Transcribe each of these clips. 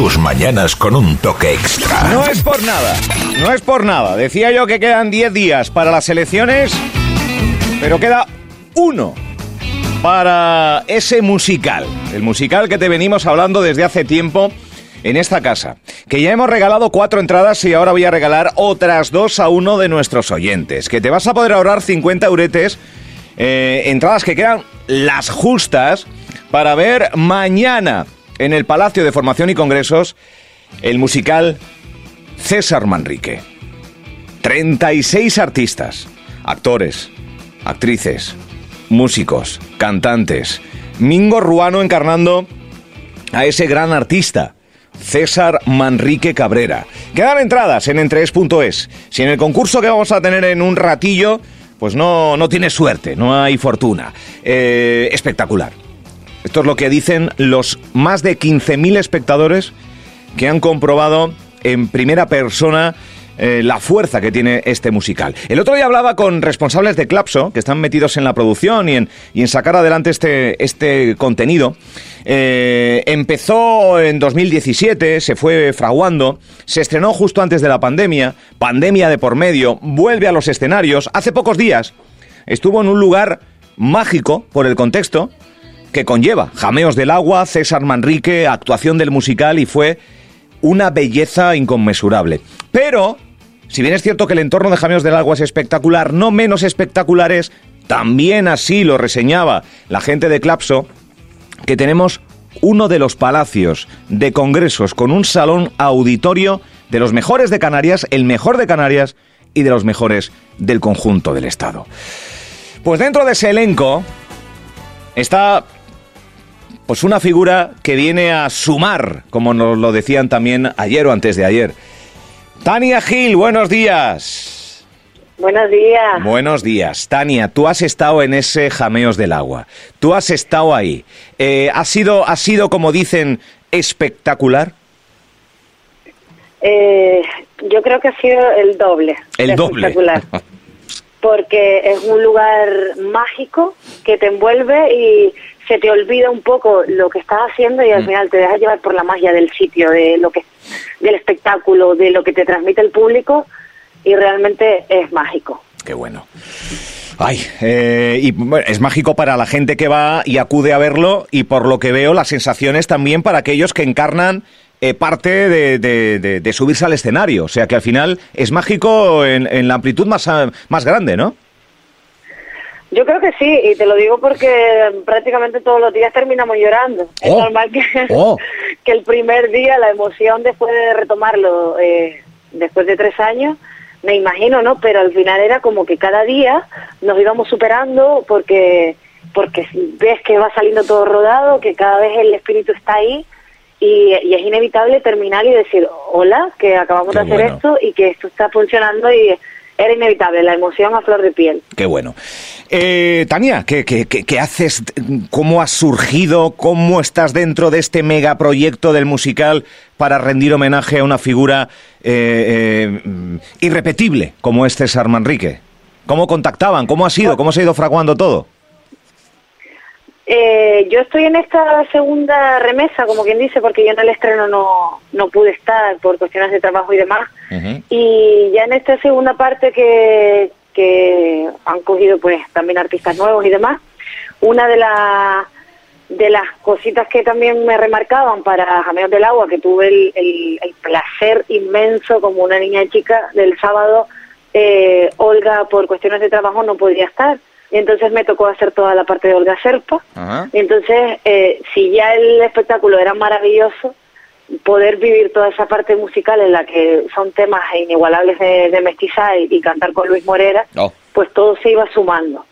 tus mañanas con un toque extra. No es por nada, no es por nada. Decía yo que quedan 10 días para las elecciones, pero queda uno para ese musical. El musical que te venimos hablando desde hace tiempo en esta casa. Que ya hemos regalado cuatro entradas y ahora voy a regalar otras dos a uno de nuestros oyentes. Que te vas a poder ahorrar 50 euretes. eh, entradas que quedan las justas para ver mañana en el Palacio de Formación y Congresos el musical César Manrique. 36 artistas, actores, actrices, músicos, cantantes. Mingo Ruano encarnando a ese gran artista. César Manrique Cabrera. Quedan entradas en entrees.es. Si en el concurso que vamos a tener en un ratillo, pues no, no tiene suerte, no hay fortuna. Eh, espectacular. Esto es lo que dicen los más de 15.000 espectadores que han comprobado en primera persona eh, la fuerza que tiene este musical. El otro día hablaba con responsables de Clapso, que están metidos en la producción y en, sacar adelante este, este contenido. Eh, empezó en 2017, se fue fraguando, se estrenó justo antes de la pandemia, pandemia de por medio, vuelve a los escenarios. Hace pocos días estuvo en un lugar mágico por el contexto que conlleva Jameos del Agua, César Manrique, actuación del musical y fue una belleza inconmensurable. Pero, si bien es cierto que el entorno de Jameos del Agua es espectacular, no menos espectacular es, también así lo reseñaba la gente de Clapso, que tenemos uno de los palacios de congresos con un salón auditorio de los mejores de Canarias, el mejor de Canarias y de los mejores del conjunto del Estado. Pues dentro de ese elenco está pues una figura que viene a sumar, como nos lo decían también ayer o antes de ayer. Tania Gil, buenos días. Buenos días. Buenos días. Tania, tú has estado en ese Jameos del Agua. Tú has estado ahí. Eh, ¿ha, sido, ¿Ha sido, como dicen, espectacular? Eh, yo creo que ha sido el doble. El doble. Espectacular. Porque es un lugar mágico que te envuelve y se te olvida un poco lo que estás haciendo y al Mm. final te dejas llevar por la magia del sitio, de lo que, del espectáculo, de lo que te transmite el público y realmente es mágico. Qué bueno. Ay, eh, y bueno, es mágico para la gente que va y acude a verlo y por lo que veo las sensaciones también para aquellos que encarnan eh, parte de, de- de- de subirse al escenario. O sea que al final es mágico en, en la amplitud más, más grande, ¿no? Yo creo que sí, y te lo digo porque prácticamente todos los días terminamos llorando. Es Oh, normal que, oh. que el primer día, la emoción después de retomarlo, eh, después de tres años, me imagino, ¿no? Pero al final era como que cada día nos íbamos superando porque, porque ves que va saliendo todo rodado, que cada vez el espíritu está ahí y, y es inevitable terminar y decir, hola, que acabamos Qué de hacer bueno. esto y que esto está funcionando y era inevitable, la emoción a flor de piel. Qué bueno. Eh, Tania, ¿qué, qué, qué- haces? ¿Cómo has surgido? ¿Cómo estás dentro de este megaproyecto del musical para rendir homenaje a una figura eh, eh, irrepetible como es César Manrique? ¿Cómo contactaban? ¿Cómo ha sido? ¿Cómo se ha ido fraguando todo? Eh, yo estoy en esta segunda remesa, como quien dice, porque yo en el estreno no, no pude estar por cuestiones de trabajo y demás. Y ya en esta segunda parte que, que han cogido pues también artistas nuevos y demás, una de las de las cositas que también me remarcaban para Jameos del Agua, que tuve el, el- el placer inmenso como una niña chica del sábado, eh, Olga por cuestiones de trabajo no podía estar. Y entonces me tocó hacer toda la parte de Olga Serpa. Y entonces, eh, si ya el espectáculo era maravilloso, poder vivir toda esa parte musical en la que son temas inigualables de, de mestizaje y, y cantar con Luis Morera, Oh. pues todo se iba sumando.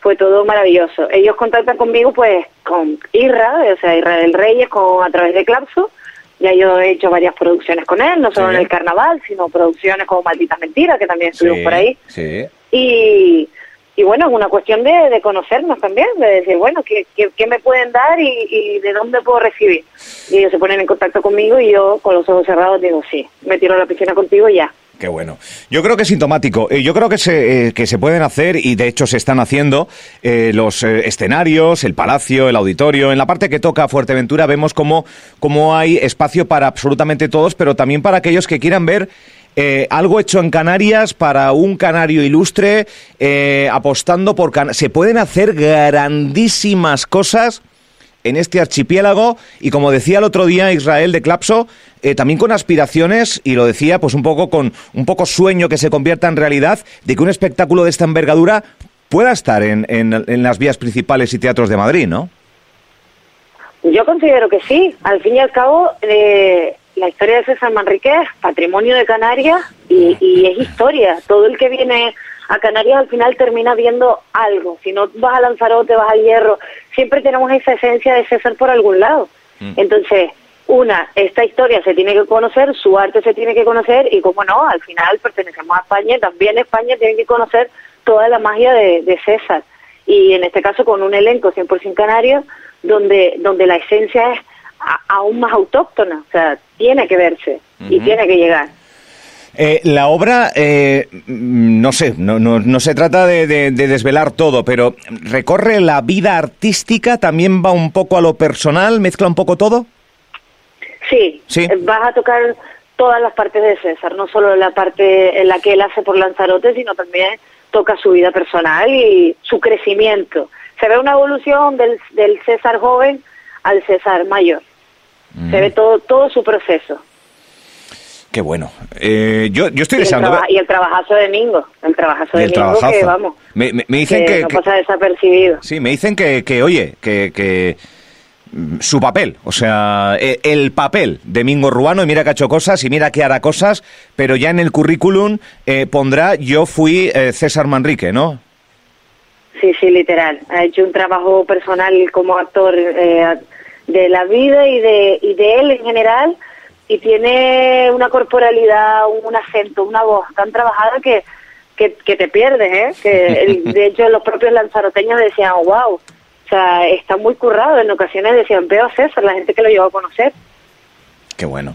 Fue todo maravilloso. Ellos contactan conmigo pues con Irra, o sea, Israel Reyes, con, a través de Clapso. Ya yo he hecho varias producciones con él, no solo Sí. en el carnaval, sino producciones como Malditas Mentiras, que también estuvimos Sí, por ahí. Sí. Y, y bueno, es una cuestión de, de conocernos también, de decir, bueno, ¿qué, qué, me pueden dar y, y de dónde puedo recibir? Y ellos se ponen en contacto conmigo y yo con los ojos cerrados digo, sí, me tiro a la piscina contigo y ya. Qué bueno. Yo creo que es sintomático. Eh, yo creo que se, eh, que se pueden hacer, y de hecho se están haciendo, eh, los escenarios, el palacio, el auditorio. En la parte que toca Fuerteventura vemos cómo, cómo hay espacio para absolutamente todos, pero también para aquellos que quieran ver algo hecho en Canarias para un canario ilustre, apostando por... se pueden hacer grandísimas cosas en este archipiélago y como decía el otro día Israel de Clapso, eh, también con aspiraciones y lo decía pues un poco con un poco sueño que se convierta en realidad de que un espectáculo de esta envergadura pueda estar en, en, las vías principales y teatros de Madrid, ¿no? Yo considero que sí. Al fin y al cabo, eh, la historia de César Manrique es patrimonio de Canarias y, y es historia. Todo el que viene a Canarias al final termina viendo algo. Si no vas a Lanzarote, vas al Hierro, siempre tenemos esa esencia de César por algún lado. Mm. Entonces, una, esta historia se tiene que conocer, su arte se tiene que conocer y, como no, al final pertenecemos a España, también España tiene que conocer toda la magia de, César. Y en este caso con un elenco 100% canario, donde, donde la esencia es aún más autóctona, o sea, tiene que verse y tiene que llegar. Eh, la obra, eh, no sé, no, no, se trata de, desvelar todo, pero recorre la vida artística, también va un poco a lo personal, mezcla un poco todo. Sí, ¿Sí? Eh, vas a tocar todas las partes de César, no solo la parte en la que él hace por Lanzarote, sino también toca su vida personal y su crecimiento. Se ve una evolución del, del César joven al César mayor. Se ve todo, todo su proceso. Qué bueno. Eh, yo, yo estoy deseando. Y el, trabajazo de Mingo. El trabajazo de Mingo que, vamos. Me, dicen que, No pasa desapercibido. Sí, me dicen que, que oye, que, que mm, su papel, o sea, e, el papel de Mingo Ruano, y mira que ha hecho cosas y mira que hará cosas, pero ya en el currículum eh, pondrá yo fui eh, César Manrique, ¿no? Sí, sí, literal. Ha hecho un trabajo personal como actor de la vida y de, y de él en general y tiene una corporalidad, un acento, una voz tan trabajada que, que, te pierdes, ¿eh? Que de hecho los propios lanzaroteños decían, wow, o sea, está muy currado. En ocasiones decían, veo a César, la gente que lo llevó a conocer. Qué bueno.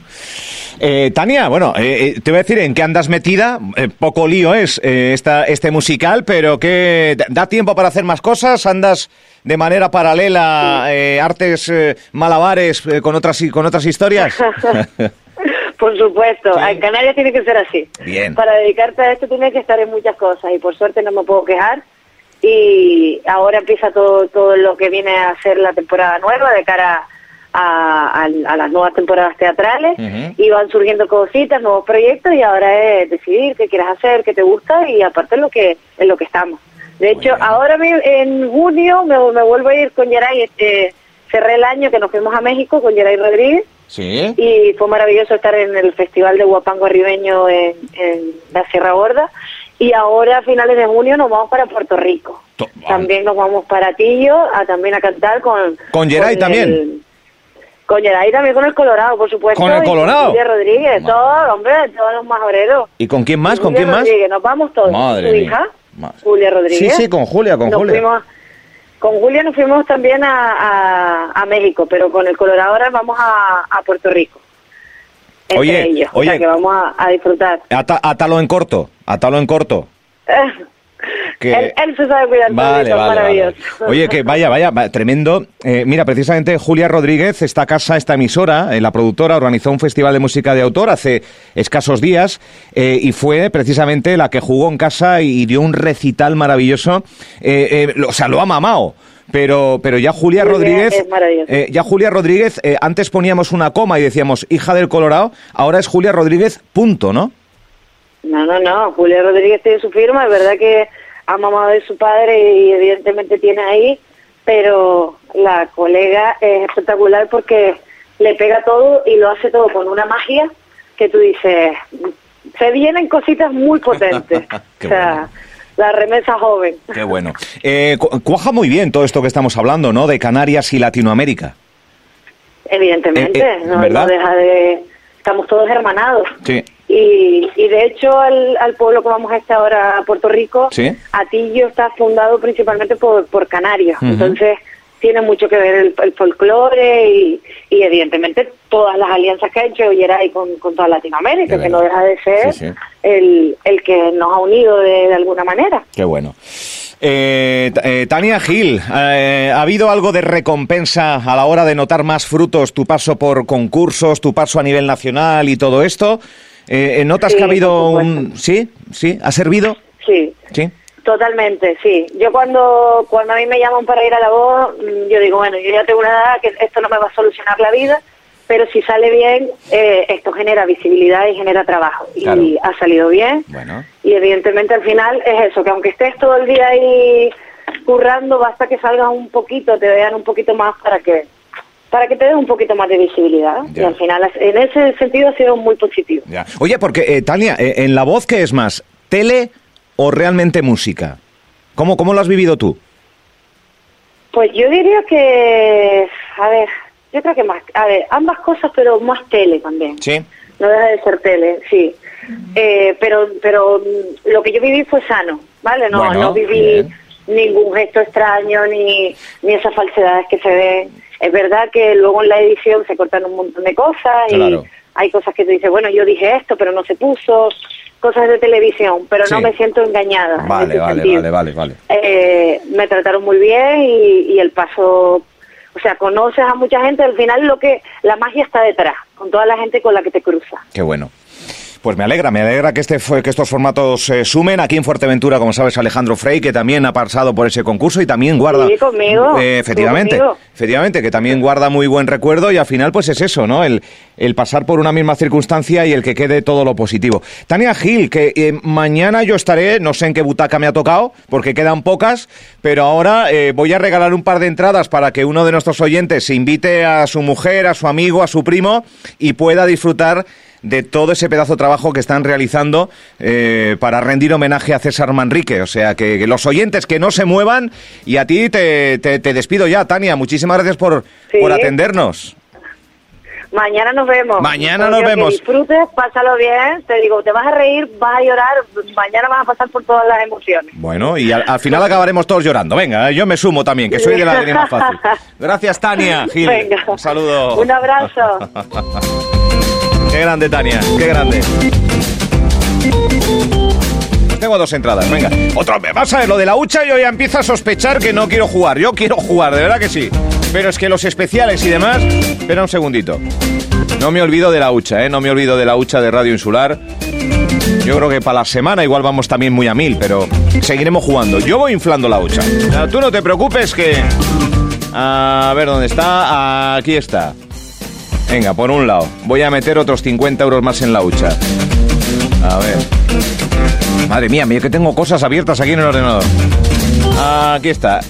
Eh, Tania, bueno, eh, eh, te voy a decir en qué andas metida. poco lío es esta, este musical, pero que da tiempo para hacer más cosas. Andas de manera paralela artes malabares con otras con otras historias. por supuesto, en Canarias tiene que ser así. Bien. Para dedicarte a esto tienes que estar en muchas cosas y por suerte no me puedo quejar. Y ahora empieza todo todo lo que viene a ser la temporada nueva de cara a a, las nuevas temporadas teatrales y van surgiendo cositas, nuevos proyectos y ahora es decidir qué quieres hacer, qué te gusta y aparte en lo que, en lo que estamos. De hecho, ahora en junio me, vuelvo a ir con Yeray, este, cerré el año que nos fuimos a México con Yeray Rodríguez y fue maravilloso estar en el Festival de Guapango Ribeño en, la Sierra Gorda y ahora a finales de junio nos vamos para Puerto Rico. también nos vamos para Tillo a también a cantar con... Con Yeray también. Con Yeray también con el Colorado, por supuesto. ¿Con el Colorado? Julia Rodríguez, todos, hombre, todos los majoreros. ¿Y con quién más? ¿Con quién más? Rodríguez, nos vamos todos. Madre Su hija, Julia Rodríguez. Sí, sí, con Julia, con Julia. con Julia nos fuimos también a, a, México, pero con el Colorado ahora vamos a, a Puerto Rico. oye, oye, o sea que vamos a, disfrutar. Atalo en corto, atalo en corto. Él, se sabe cuidar vale, maravilloso. Oye, que vaya, vaya, tremendo. Eh, mira, precisamente Julia Rodríguez, esta casa, esta emisora, eh, la productora, organizó un festival de música de autor hace escasos días eh, y fue precisamente la que jugó en casa y, dio un recital maravilloso. o sea, lo ha mamado pero pero ya Julia Rodríguez ya Julia Rodríguez antes poníamos una coma y decíamos hija del Colorado ahora es Julia Rodríguez punto no no no no Julia Rodríguez tiene su firma es verdad que ha mamado de su padre y evidentemente tiene ahí, pero la colega es espectacular porque le pega todo y lo hace todo con una magia que tú dices, se vienen cositas muy potentes. o sea, la remesa joven. Qué bueno. Eh, cuaja muy bien todo esto que estamos hablando, ¿no? De Canarias y Latinoamérica. Evidentemente, eh, eh, no, no deja de... Estamos todos hermanados. Sí. Y, y de hecho al, pueblo que vamos a estar ahora, a Puerto Rico, Atillo está fundado principalmente por, por canarios. Entonces tiene mucho que ver el, el folclore y, y, evidentemente todas las alianzas que ha hecho Yeray con, con toda Latinoamérica, que no deja de ser El, el que nos ha unido de, de alguna manera. Qué bueno. Eh, eh, Tania Gil, eh, ¿ha habido algo de recompensa a la hora de notar más frutos tu paso por concursos, tu paso a nivel nacional y todo esto? Eh, ¿Notas Sí, que ha habido un... ¿Sí? ¿Sí? ¿Ha servido? Sí, Sí. Totalmente, sí. Yo cuando, cuando a mí me llaman para ir a la voz, mm, yo digo, bueno, yo ya tengo una edad que esto no me va a solucionar la vida, pero si sale bien, eh, esto genera visibilidad y genera trabajo. Claro. Y ha salido bien. Bueno. Y evidentemente al final es eso, que aunque estés todo el día ahí currando, basta que salgas un poquito, te vean un poquito más para que para que te den un poquito más de visibilidad. Ya. Y al final, en ese sentido, ha sido muy positivo. Ya. Oye, porque, eh, Tania, eh, ¿en la voz qué es más? ¿Tele o realmente música? ¿Cómo, cómo lo has vivido tú? Pues yo diría que, a ver, yo creo que más, a ver, ambas cosas, pero más tele también. Sí. No deja de ser tele, sí. Eh, pero, pero mm, lo que yo viví fue sano, ¿vale? No, Bueno, no viví bien. ningún gesto extraño ni, ni esas falsedades que se ven. Es verdad que luego en la edición se cortan un montón de cosas Claro. y hay cosas que tú dices, bueno, yo dije esto, pero no se puso, cosas de televisión, pero no me siento engañada. en Vale, ese vale, vale, vale, vale. Eh, me trataron muy bien y, y el paso, o sea, conoces a mucha gente, al final lo que la magia está detrás, con toda la gente con la que te cruza. Qué bueno. Pues me alegra, me alegra que, este, que estos formatos se sumen. Aquí en Fuerteventura, como sabes, Alejandro Frey, que también ha pasado por ese concurso y también guarda... Sí, conmigo. Eh, efectivamente, conmigo. efectivamente, que también guarda muy buen recuerdo y al final pues es eso, ¿no? El, el pasar por una misma circunstancia y el que quede todo lo positivo. Tania Gil, que eh, mañana yo estaré, no sé en qué butaca me ha tocado, porque quedan pocas, pero ahora eh, voy a regalar un par de entradas para que uno de nuestros oyentes se invite a su mujer, a su amigo, a su primo y pueda disfrutar de todo ese pedazo de trabajo que están realizando eh, para rendir homenaje a César Manrique. O sea, que, que los oyentes que no se muevan y a ti te, te- te despido ya, Tania. Muchísimas gracias por, Sí. por atendernos. Mañana nos vemos. Mañana nos vemos. Que disfrutes, pásalo bien, te digo, te vas a reír, vas a llorar, mañana vas a pasar por todas las emociones. Bueno, y al, al final acabaremos todos llorando. Venga, yo me sumo también, que soy de la lágrima fácil. Gracias, Tania Gil. Venga. Un saludo. Un abrazo. Qué grande, Tania, qué grande. Tengo dos entradas, venga. Otro, vas a ver, lo de la hucha yo ya empiezo a sospechar que no quiero jugar. Yo quiero jugar, de verdad que sí. Pero es que los especiales y demás... Espera un segundito. No me olvido de la hucha, ¿eh? No me olvido de la hucha de Radio Insular. Yo creo que para la semana igual vamos también muy a mil, pero seguiremos jugando. Yo voy inflando la hucha. Tú no te preocupes que... A ver, ¿dónde está? Aquí está. Venga, por un lado. Voy a meter otros 50 euros más en la hucha. A ver. Madre mía, mira que tengo cosas abiertas aquí en el ordenador. Aquí está.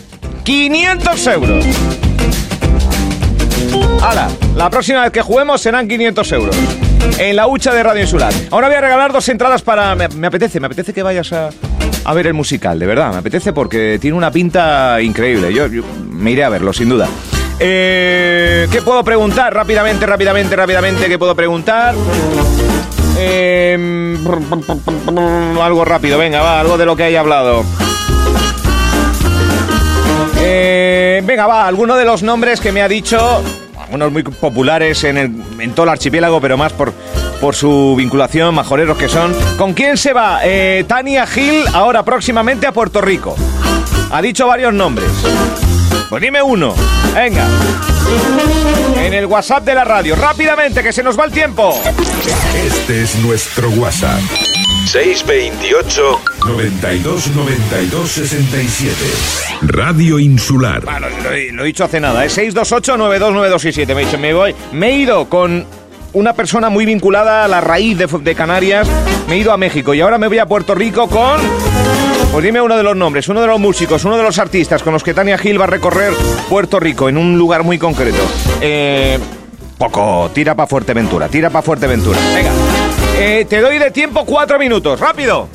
500 euros. ¡Hala! La próxima vez que juguemos serán 500 euros. En la hucha de Radio Insular. Ahora voy a regalar dos entradas para... Me, apetece, me apetece que vayas a, ver el musical, de verdad. Me apetece porque tiene una pinta increíble. Yo me iré a verlo, sin duda. Eh, ¿Qué puedo preguntar? Rápidamente, rápidamente, rápidamente. ¿Qué puedo preguntar? Eh, algo rápido, venga, va, algo de lo que haya hablado. Eh, venga, va, alguno de los nombres que me ha dicho, algunos muy populares en, el- en todo el archipiélago, pero más por, por su vinculación, majoreros que son. ¿Con quién se va? Eh, Tania Gil, ahora próximamente a Puerto Rico. Ha dicho varios nombres. Pues dime uno. Venga. En el WhatsApp de la radio. Rápidamente, que se nos va el tiempo. Este es nuestro WhatsApp. 628 92 92 67. Radio Insular. Bueno, lo, he- lo he dicho hace nada, ¿eh? 628-929267. Me he dicho, me voy. Me he ido con una persona muy vinculada a la raíz de, de Canarias. Me he ido a México y ahora me voy a Puerto Rico con. Pues dime uno de los nombres, uno de los músicos, uno de los artistas con los que Tania Gil va a recorrer Puerto Rico en un lugar muy concreto. Eh, poco, tira para Fuerteventura, tira para Fuerteventura. Venga, Eh, te doy de tiempo cuatro minutos, rápido.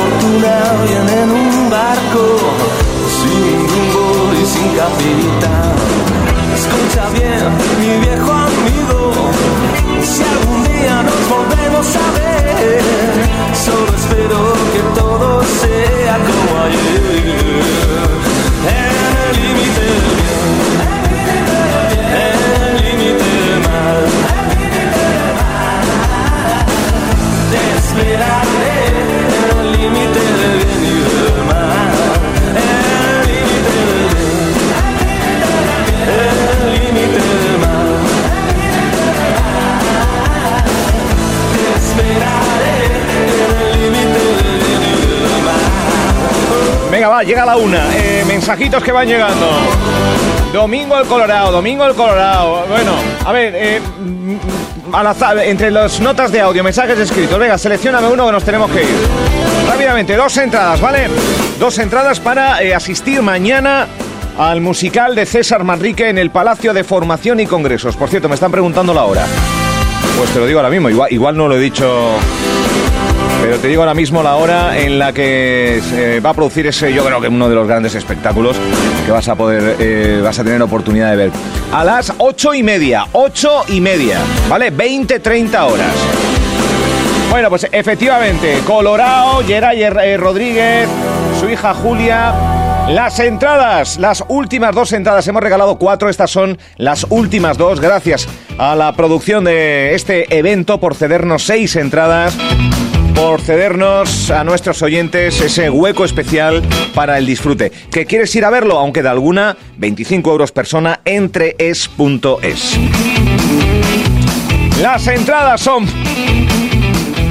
Fortuna viene en un barco sin rumbo y sin capitán. Escucha bien, mi viejo amigo, si algún día nos volvemos a ver, solo espero que todo sea como ayer. En el límite del bien el límite mal. Esperaré llega la una. Eh, mensajitos que van llegando. Domingo el Colorado, Domingo el Colorado. Bueno, a ver, eh, mm, entre las notas de audio, mensajes escritos. Venga, seleccioname uno que nos tenemos que ir. Rápidamente, dos entradas, ¿vale? Dos entradas para eh, asistir mañana al musical de César Manrique en el Palacio de Formación y Congresos. Por cierto, me están preguntando la hora. Pues te lo digo ahora mismo, igual no lo he dicho pero te digo ahora mismo la hora en la que se va a producir ese, yo creo que uno de los grandes espectáculos que vas a poder, eh, vas a tener oportunidad de ver. A las ocho y media, ocho y media, ¿vale? 20, 30 horas. Bueno, pues efectivamente, Colorado, Geray eh, Rodríguez, su hija Julia. Las entradas, las últimas dos entradas, hemos regalado cuatro, estas son las últimas dos, gracias a la producción de este evento por cedernos seis entradas por cedernos a nuestros oyentes ese hueco especial para el disfrute. ¿Que quieres ir a verlo? Aunque de alguna, 25 euros persona entre es.es. Las entradas son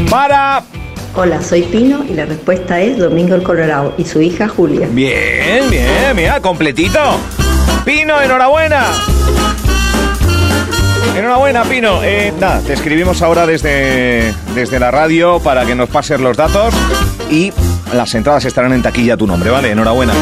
para... Hola, soy Pino y la respuesta es Domingo el Colorado y su hija Julia. Bien, bien, mira, completito. Pino, enhorabuena. Enhorabuena, Pino. Eh, nada, te escribimos ahora desde, desde la radio para que nos pases los datos y las entradas estarán en taquilla tu nombre, ¿vale? Enhorabuena.